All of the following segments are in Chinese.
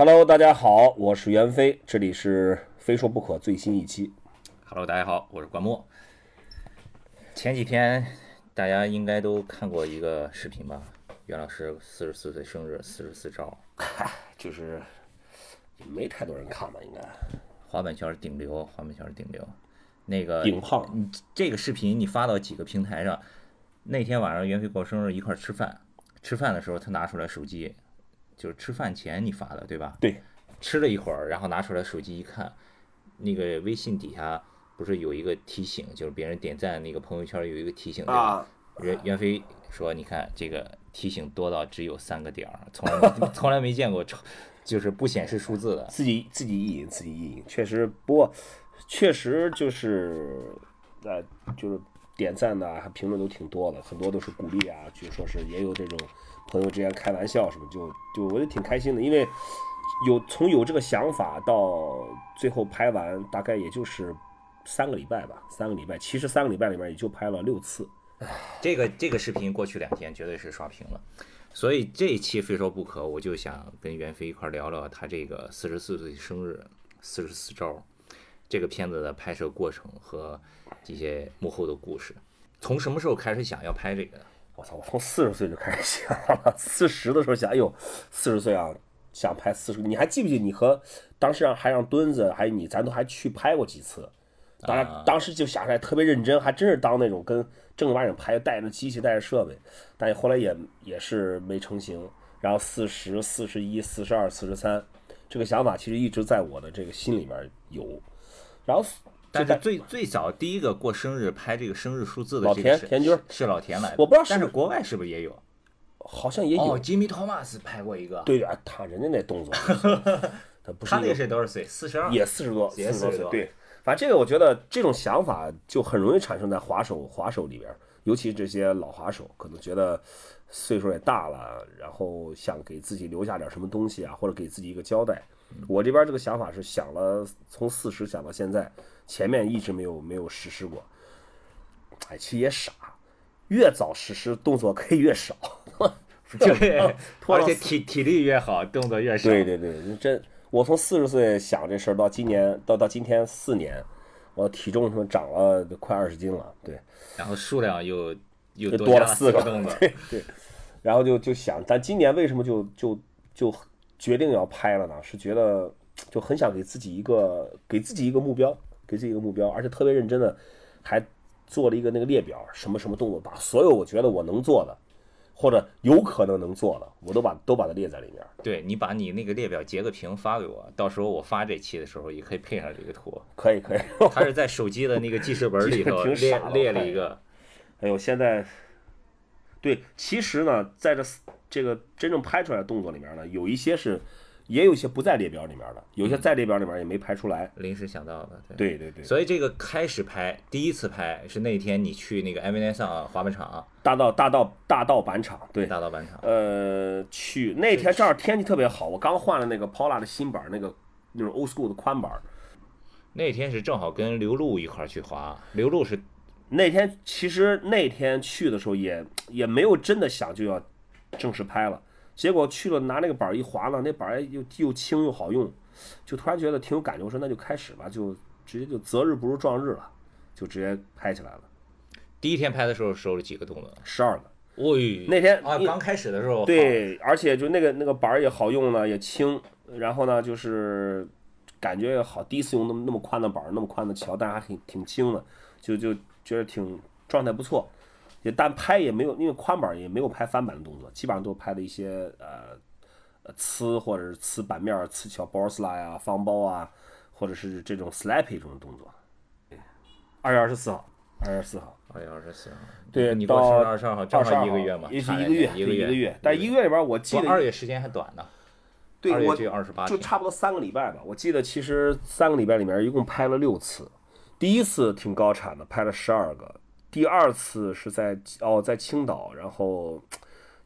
Hello，大家好，我是袁飞，这里是《非说不可》最新一期。Hello，大家好，我是关墨。前几天大家应该都看过一个视频吧？袁老师四十四岁生日，四十四招，就是没太多人看吧，应该滑板圈顶流，滑板圈顶流。那个顶胖。你这个视频你发到几个平台上？那天晚上袁飞过生日，一块儿吃饭，吃饭的时候他拿出来手机，就是吃饭前你发的对吧？对，吃了一会儿，然后拿出来手机一看，那个微信底下不是有一个提醒，就是别人点赞那个朋友圈有一个提醒对吧？啊，袁袁飞说：“你看这个提醒多到只有三个点儿，从来没 从来没见过，就是不显示数字的。自己自己意淫，自己意淫，确实，不过确实就是，呃，就是点赞的啊，评论都挺多的，很多都是鼓励啊，据说是也有这种朋友之间开玩笑什么，就就我就挺开心的，因为有从有这个想法到最后拍完，大概也就是三个礼拜吧，三个礼拜，其实三个礼拜里面也就拍了六次。这个这个视频过去两天绝对是刷屏了，所以这一期非说不可，我就想跟袁飞一块聊聊他这个四十四岁生日四十四招这个片子的拍摄过程和这些幕后的故事。从什么时候开始想要拍这个？我操！我从四十岁就开始想了，四十的时候想，哎呦，四十岁啊，想拍四十。你还记不记得你和当时让还让墩子，还有你，咱都还去拍过几次。当然，当时就想出来特别认真，还真是当那种跟正儿八经拍，带着机器，带着设备。但后来也也是没成型。然后四十四十一、四十二、四十三，这个想法其实一直在我的这个心里面有。然后但是最最早第一个过生日拍这个生日数字的老这个是田田军是老田来的，我不知道是但是是国外是不是也有？好像也有，哦，吉米·托马斯拍过一个，对啊，他人家那动作，他不是他那个是多少岁？四十二，也四十多，也四十多，岁对。反正这个我觉得这种想法就很容易产生在滑手滑手里边，尤其这些老滑手，可能觉得岁数也大了，然后想给自己留下点什么东西啊，或者给自己一个交代。我这边这个想法是想了从四十想到现在，前面一直没有没有实施过。哎，其实也傻，越早实施动作可以越少。对，而且体体力越好，动作越少。对对对，真我从四十岁想这事儿到今年到到今天四年，我体重什么长了快二十斤了，对，然后数量又又就多了四个个动 作。对对，然后就就想，咱今年为什么就就就决定要拍了呢？是觉得就很想给自己一个给自己一个目标，给自己一个目标，而且特别认真的还做了一个那个列表，什么什么动作，把所有我觉得我能做的或者有可能能做的，我都把都把它列在里面。对你把你那个列表截个屏发给我，到时候我发这期的时候也可以配上这个图。可以可以，他是在手机的那个记事本里头 列列了一个，哎呦，现在，对，其实呢，在这这个真正拍出来的动作里面呢，有一些是，也有一些不在列表里面的，有些在列表里面也没拍出来。临时想到的。对。对对对，所以这个开始拍，第一次拍是那天你去那个 M N 上滑板场大道大道大道板场，对，大道板场，呃，去那天正好天气特别好，我刚换了那个 Paula 的新板，那个那种 old school 的宽板。那天是正好跟刘璐一块儿去滑，刘璐是那天其实那天去的时候也也没有真的想就要正式拍了，结果去了拿那个板儿一划呢，那板儿又又轻又好用，就突然觉得挺有感觉，我说那就开始吧，就直接就择日不如撞日了，就直接拍起来了，第一天拍的时候收了几个动作？十二个。喂，那天啊，刚开始的时候，对，而且就那个那个板儿也好用呢，也轻，然后呢就是感觉也好，第一次用那么那么宽的板儿，那么宽的桥，但是还挺挺轻的，就就觉得挺状态不错。也但拍也没有，因为宽板儿也没有拍翻板的动作，基本上都拍的一些呃呃呲或者是呲板面儿、呲小 b o r s l a 呀、方包啊，或者是这种 slappy 这种动作。二月二十四号，二月二十四号。二月二十四号，对，你到二十二号，正好一个月嘛，也是差一个月，一个月，一个月。但一个月里边，我记得二月时间还短呢，对我二月只有二十八就，差不多三个礼拜吧。我记得其实三个礼拜里面一共拍了六次，第一次挺高产的，拍了十二个。第二次是在哦在青岛，然后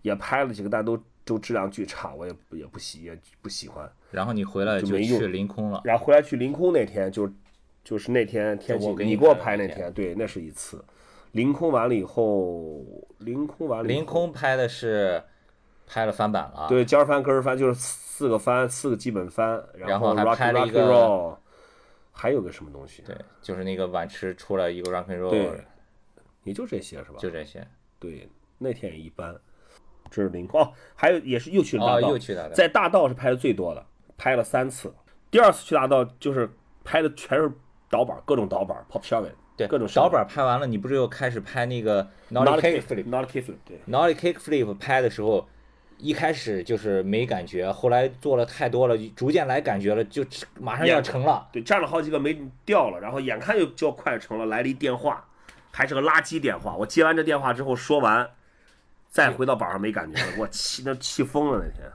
也拍了几个，但都都质量巨差，我也也不喜也不喜欢。然后你回来就就没用去临空了，然后回来去凌空那天就就是那天天气就我给你你给我拍那天对，那是一次。凌空完了以后，凌空完了以后，临空拍的是拍了翻版了，对，尖儿翻、跟翻，就是四个翻，四个基本翻，然后然还拍一个还有个什么东西？对，就是那个晚池出了一个 rock and roll，对也就这些是吧？就这些。对，那天也一般。这是零哦，还有也是又去了大哦，道，又去大道，在大道是拍的最多的，拍了三次。第二次去大道就是拍的全是倒板，各种倒板，pop shoving，对各种倒板拍完了，你不是又开始拍那个 nollie kick flip？，not kickflip，对，nollie kick flip 拍的时候，一开始就是没感觉，后来做了太多了，逐渐来感觉了，就马上要成了。对，站了好几个没掉了，然后眼看就就要快成了，来了一电话，还是个垃圾电话。我接完这电话之后说完，再回到板上没感觉了，我气那气疯了那天。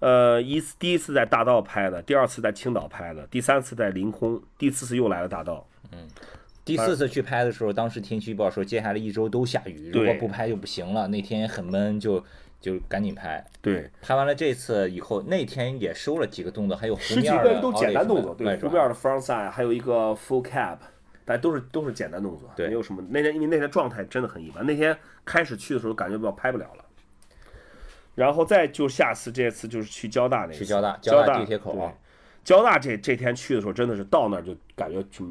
呃，一次第一次在大道拍的，第二次在青岛拍的，第三次在凌空，第四次又来了大道。嗯第四次去拍的时候，当时天气预报说接下来一周都下雨，如果不拍就不行了。那天很闷，就就赶紧拍。对，拍完了这次以后，那天也收了几个动作，还有湖十几个都简单动作，对，湖面的 front side，还有一个 full cap，但都是都是简单动作，对没有什么。那天因为那天状态真的很一般，那天开始去的时候感觉不到拍不了了。然后再就下次这次就是去交大那次，去交大交交大地铁口对交大这这天去的时候真的是到那儿就感觉就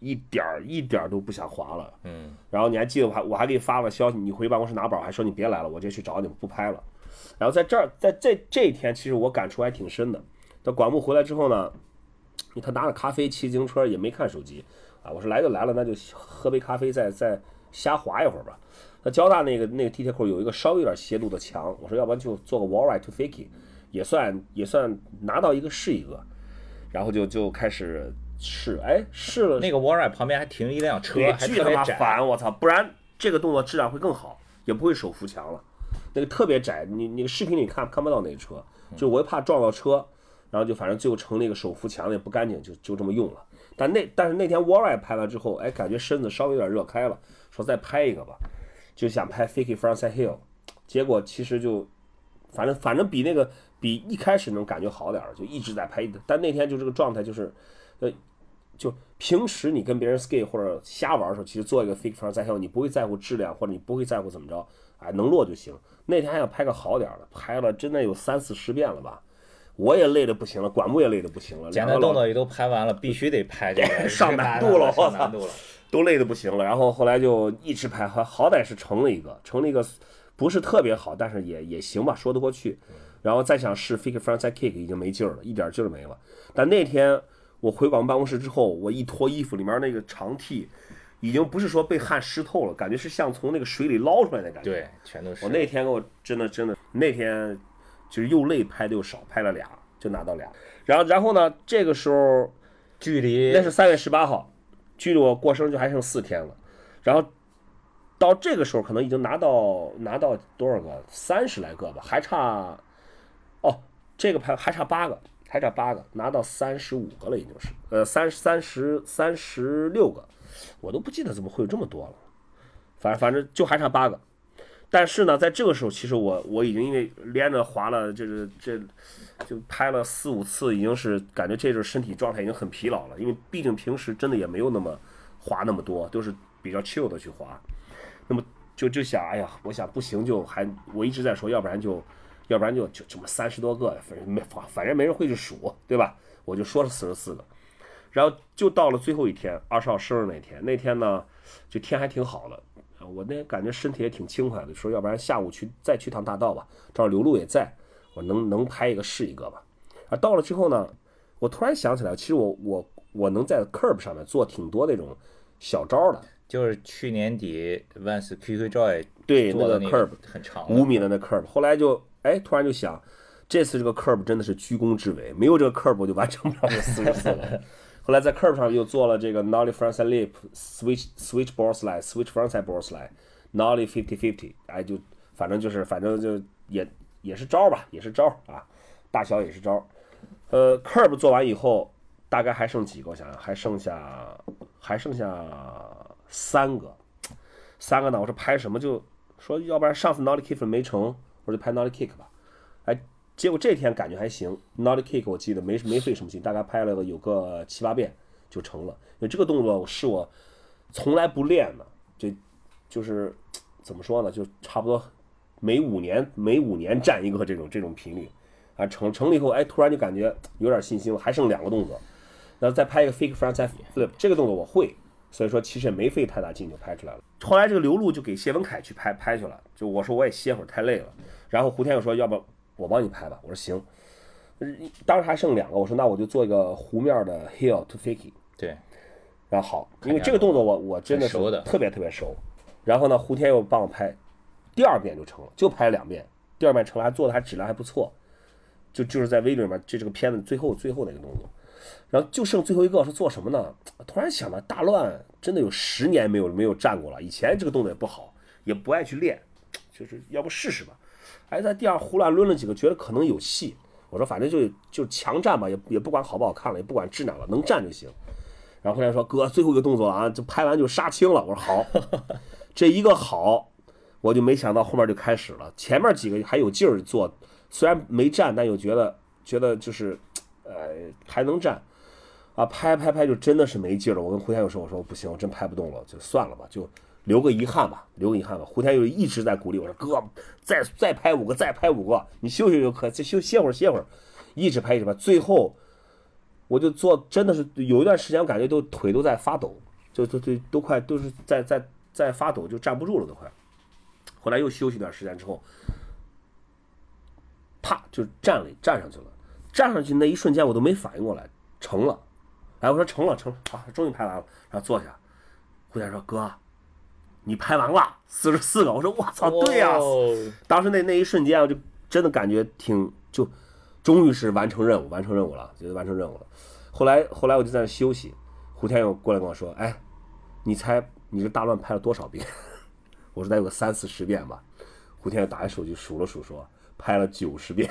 一点儿一点儿都不想滑了。嗯，然后你还记得我还我还给你发了消息，你回办公室拿宝，还说你别来了，我直接去找你，不拍了。然后在这儿，在这这一天，其实我感触还挺深的。到管部回来之后呢，他拿着咖啡骑自行车，也没看手机啊。我说来就来了，那就喝杯咖啡，再再瞎滑一会儿吧。那交大那个那个地铁口有一个稍微有点斜度的墙，我说要不然就做个 wall ride to fakie，也算也算拿到一个是一个。然后就就开始试，哎，试了那个 w a r r 旁边还停了一辆车，还巨他。妈烦，我操！不然这个动作质量会更好，也不会手扶墙了。那个特别窄，你你个视频里看看不到那个车，就我又怕撞到车，然后就反正最后成那个手扶墙也不干净，就就这么用了。但那但是那天 w a r r 拍完之后，哎，感觉身子稍微有点热开了，说再拍一个吧，就想拍 Fakie Frontside Hill，结果其实就反正反正比那个比一开始那种感觉好点儿，就一直在拍。但那天就这个状态就是，呃，就平时你跟别人 skate 或者瞎玩的时候，其实做一个 fake front side hill，你不会在乎质量，或者你不会在乎怎么着，哎，能落就行。那天还想拍个好点儿的，拍了真的有三四十遍了吧，我也累得不行了，管部也累得不行了，简两个老单动作也都拍完了，必须得拍这个，上难度了 上难度了。都累得不行了。然后后来就一直拍，好好歹是成了一个，成了一个不是特别好，但是也也行吧，说得过去。然后再想试 fake frontside kick 已经没劲儿了，一点劲儿没了。但那天我回广办公室之后，我一脱衣服，里面那个长 T 已经不是说被汗湿透了，感觉是像从那个水里捞出来的感觉。对，全都是。我那天我真的真的那天就是又累拍的又少，拍了俩就拿到俩。然后然后呢，这个时候距离那是三月十八号，距离我过生日就还剩四天了。然后到这个时候，可能已经拿到拿到多少个？三十来个吧，还差哦，这个拍还差八个，还差八个，拿到三十五个了，已经是呃三三十三十六个，我都不记得怎么会有这么多了。反正反正就还差八个。但是呢，在这个时候，其实我我已经因为连着滑了，这个这就拍了四五次，已经是感觉这阵身体状态已经很疲劳了。因为毕竟平时真的也没有那么滑那么多，都是比较 chill 的去滑。那么就就想，哎呀，我想不行就还我一直在说，要不然就要不然就就这么三十多个，反正没反反正没人会去数，对吧？我就说了四十四个。然后就到了最后一天，二十号生日那天，那天呢，就天还挺好的。我那感觉身体也挺轻快的，说要不然下午去再去趟大道吧，正好刘露也在，我能能拍一个是一个吧。啊，到了之后呢，我突然想起来，其实我我我能在 curb 上面做挺多那种小招的，就是去年底 Vans QQ Joy 对那个 curb 很长五米的那 curb，后来就哎突然就想，这次这个 curb 真的是居功至伟，没有这个 curb 我就完成不了这四十四个。后来在 curb 上又做了这个 nollie frontside lip switch switch board slide switch frontside board slide nollie fifty fifty，哎就反正就是反正就也也是招吧，也是招啊，大小也是招。呃，curb 做完以后，大概还剩几个？我想想，还剩下还剩下三个，三个呢？我说拍什么就说，要不然上次 nollie kick 没成，我就拍 nollie kick 吧。哎，结果这天感觉还行，nollie kick 我记得没没费什么劲，大概拍了个有个七八遍就成了。因为这个动作是我从来不练的，这就是怎么说呢？就差不多每五年每五年站一个这种这种频率，啊，成成了以后，哎，突然就感觉有点信心了，还剩两个动作，然后再拍一个 fake front side flip，这个动作我会，所以说其实也没费太大劲就拍出来了。后来这个刘璐就给谢文凯去拍拍去了，就我说我也歇会儿太累了，然后胡天又说要不我帮你拍吧，我说行。当时还剩两个，我说那我就做一个湖面的 hill to fakie，对，然后好，因为这个动作我我真的是特别特别熟。然后呢，胡天又帮我拍，第二遍就成了，就拍了两遍，第二遍成了，还做的还质量还不错，就就是在 V 里面这这个片子最后最后那个动作，然后就剩最后一个是做什么呢？突然想到大乱真的有十年没有没有站过了，以前这个动作也不好，也不爱去练，就是要不试试吧。哎，在第二胡乱抡了几个，觉得可能有戏。我说反正就就强站吧，也也不管好不好看了，也不管质量了，能站就行。然后后来说哥，最后一个动作了啊，就拍完就杀青了。我说好，这一个好，我就没想到后面就开始了。前面几个还有劲儿做，虽然没站，但又觉得觉得就是，呃，还能站。啊，拍拍拍就真的是没劲了。我跟胡天佑说，我说不行，我真拍不动了，就算了吧，就留个遗憾吧，留个遗憾吧。胡天佑一直在鼓励我说，哥，再再拍五个，再拍五个，你休息就可，再休歇会儿歇会儿，一直拍一直拍，最后我就做，真的是有一段时间，我感觉都腿都在发抖，就都都都快都是在在在发抖，就站不住了都快。后来又休息一段时间之后，啪就站了站上去了，站上去那一瞬间我都没反应过来，成了。哎，我说成了成了啊，终于拍完了，然后坐下。胡天说：“哥，你拍完了四十四个。”我说：“我操，对呀、哦当时那那一瞬间，我就真的感觉挺就，终于是完成任务，完成任务了，觉得完成任务了。后来后来我就在那休息，胡天佑过来跟我说：“哎，你猜你这大乱拍了多少遍？” 我说：“得有个三四十遍吧。”胡天佑打开手机数了数，说：“拍了九十遍。”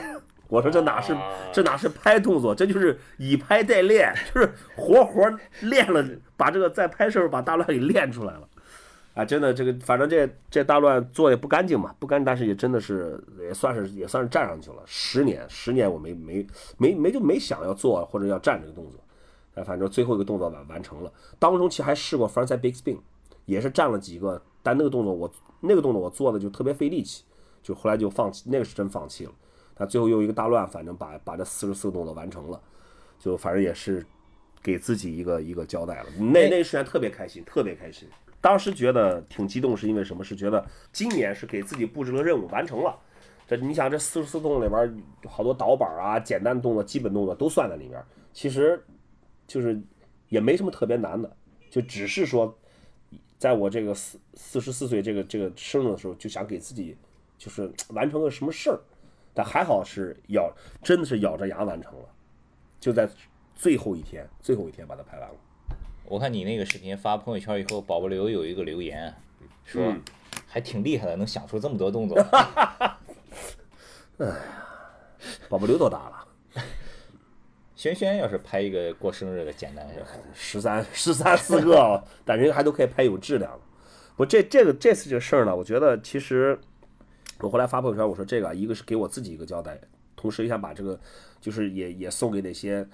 我说：“这哪是这哪是拍动作，这就是以拍代练，就是活活练了，把这个在拍摄时候把大乱给练出来了。”啊，真的，这个反正这这大乱做也不干净嘛，不干，但是也真的是也算是也算是站上去了。十年，十年我没没没没就没想要做或者要站这个动作，哎，反正最后一个动作完完成了。当中其实还试过 frontside big spin，也是站了几个，但那个动作我那个动作我做的就特别费力气，就后来就放弃，那个是真放弃了。但最后又一个大乱，反正把把这四十四个动作完成了，就反正也是给自己一个一个交代了。那那一瞬间特别开心，特别开心。当时觉得挺激动，是因为什么？是觉得今年是给自己布置了任务，完成了。这你想，这四十四动作里边好多导板啊、简单动作、基本动作都算在里面。其实就是也没什么特别难的，就只是说，在我这个四四十四岁这个这个生日的时候，就想给自己就是完成个什么事儿。但还好是咬，真的是咬着牙完成了，就在最后一天，最后一天把它拍完了。我看你那个视频发朋友圈以后，宝宝刘有一个留言说嗯还挺厉害的，能想出这么多动作。宝宝刘多大了？轩轩要是拍一个过生日的简单？十三十三四个，但人家还都可以拍有质量的。我这这个这次这个事儿呢，我觉得其实我后来发朋友圈，我说这个一个是给我自己一个交代，同时也想把这个就是也也送给那些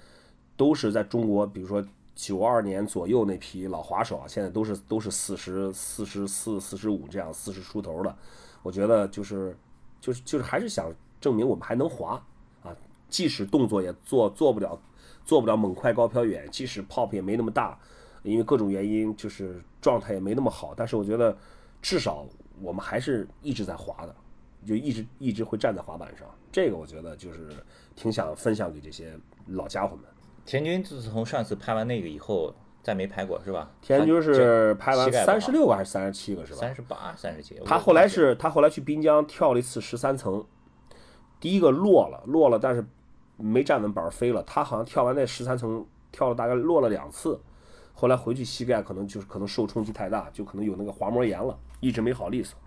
都是在中国，比如说九二年左右那批老滑手啊，现在都是都是四十四十四、四十五这样四十出头的。我觉得就是就是就是还是想证明我们还能滑啊，即使动作也做做不了做不了猛快高飘远，即使 pop 也没那么大，因为各种原因就是状态也没那么好，但是我觉得至少我们还是一直在滑的，就一直一直会站在滑板上，这个我觉得就是挺想分享给这些老家伙们。田军自从上次拍完那个以后，再没拍过是吧？田军是拍完三十六个还是三十七个是吧？三十八、三十七。他后来是他后来去滨江跳了一次十三层，第一个落了落了，但是没站稳板儿飞了。他好像跳完那十三层跳了大概落了两次，后来回去膝盖可能就是可能受冲击太大，就可能有那个滑膜炎了，一直没好利索。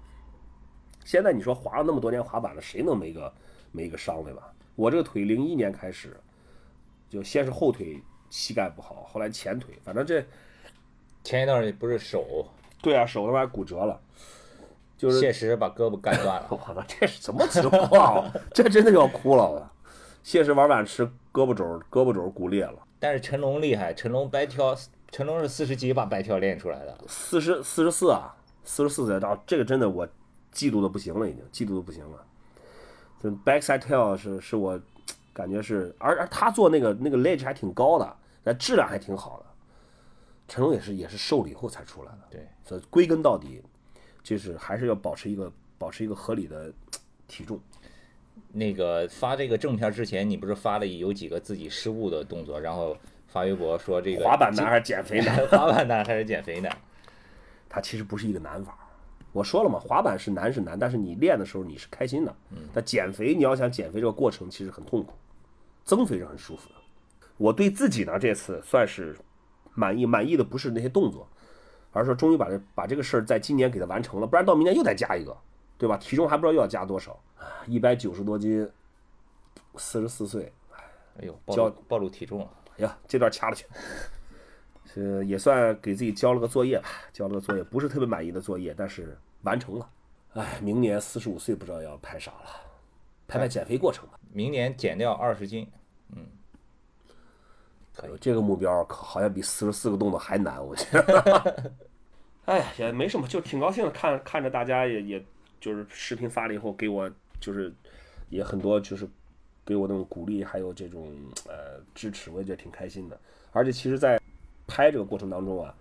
现在你说滑了那么多年滑板了，谁能没个没个伤对吧？我这个腿零一年开始，就先是后腿膝盖不好，后来前腿，反正这前一段也不是手对啊手他妈骨折了，就是谢石把胳膊干断了。我操，这是什么情况啊？这真的要哭了！我谢氏玩板吃胳膊肘，胳膊肘骨裂了，但是陈龙厉害，陈龙白跳，陈龙是四十级把白跳练出来的。四十四十四啊，四十四岁到这个真的我嫉妒的不行了，已经嫉妒的不行了。这 backside tail 是是我感觉是，而而他做那个那个 ledge 还挺高的，但质量还挺好的。成龙也是也是瘦了以后才出来的，对，所以归根到底，就是还是要保持一个保持一个合理的体重。那个发这个正片之前，你不是发了有几个自己失误的动作，然后发微博说这个滑板男还是减肥男？滑板男还是减肥男？他其实不是一个男法。我说了嘛，滑板是难是难，但是你练的时候你是开心的。但减肥你要想减肥这个过程其实很痛苦，增肥是很舒服的。我对自己呢这次算是满意，满意的不是那些动作，而是说终于把这把这个事儿在今年给它完成了，不然到明年又得加一个，对吧？体重还不知道又要加多少，一百九十多斤，四十四岁，哎呦，暴暴露体重了。哎呀，这段掐了去。呃，也算给自己交了个作业吧，交了个作业，不是特别满意的作业，但是完成了。哎，明年四十五岁，不知道要拍啥了，拍拍减肥过程吧。明年减掉二十斤，嗯可以这个目标可好像比四十四个动作还难，我觉得。哎呀，也没什么，就挺高兴的，看看着大家也也就是视频发了以后，给我就是也很多就是给我那种鼓励，还有这种呃支持，我也觉得挺开心的。而且其实，在拍这个过程当中啊，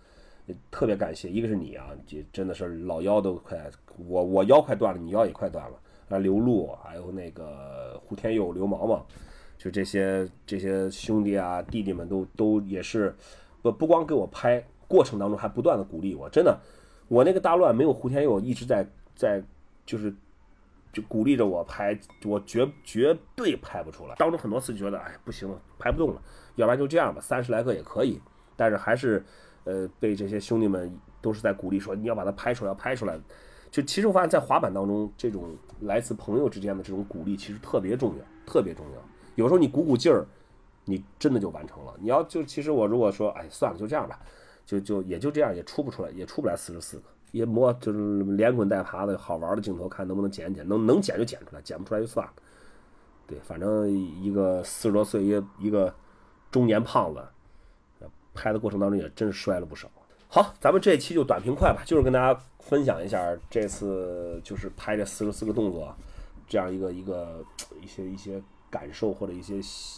特别感谢，一个是你啊，这真的是老腰都快，我我腰快断了，你腰也快断了啊，刘璐，还有那个胡天佑、刘毛毛，就这些这些兄弟啊弟弟们都都也是不不光给我拍，过程当中还不断的鼓励我，真的，我那个大乱没有胡天佑一直在在就是就鼓励着我拍，我绝绝对拍不出来。当中很多次觉得，哎，不行了，拍不动了，要不然就这样吧，三十来个也可以。但是还是，呃，被这些兄弟们都是在鼓励说，你要把它拍出来，要拍出来。就其实我发现，在滑板当中，这种来自朋友之间的这种鼓励，其实特别重要，特别重要。有时候你鼓鼓劲儿，你真的就完成了。你要就其实我如果说，哎，算了，就这样吧，就就也就这样，也出不出来，也出不来四十四个。也摸就是连滚带爬的好玩的镜头，看能不能剪一剪，能能剪就剪出来，剪不出来就算了。对，反正一个四十多岁一个一个中年胖子，拍的过程当中也真是摔了不少。好，咱们这期就短平快吧，就是跟大家分享一下这次就是拍这四十四个动作，这样一个一个一些一些感受或者一些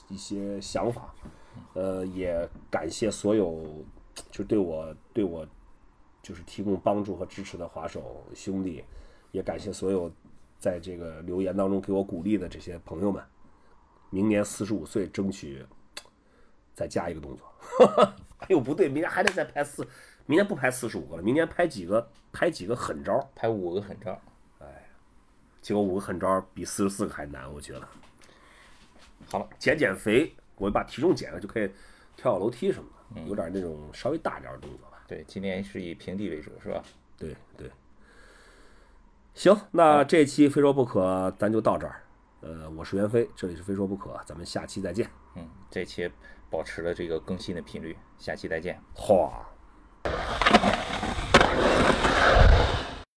一些想法。呃，也感谢所有就对我对我就是提供帮助和支持的滑手兄弟，也感谢所有在这个留言当中给我鼓励的这些朋友们。明年四十五岁，争取再加一个动作。哎呦，不对，明天还得再拍四，明天不拍四十五个了，明天拍几个？拍几个狠招？拍五个狠招。哎结果五个狠招比四十四个还难，我觉得。好了，减减肥，我把体重减了就可以跳跳楼梯什么的，有点那种稍微大点儿的动作吧。对，今年是以平地为主，是吧？对对。行，那这期非说不可，咱就到这儿。呃，我是袁飞，这里是非说不可，咱们下期再见。嗯，这期保持了这个更新的频率。下期再见。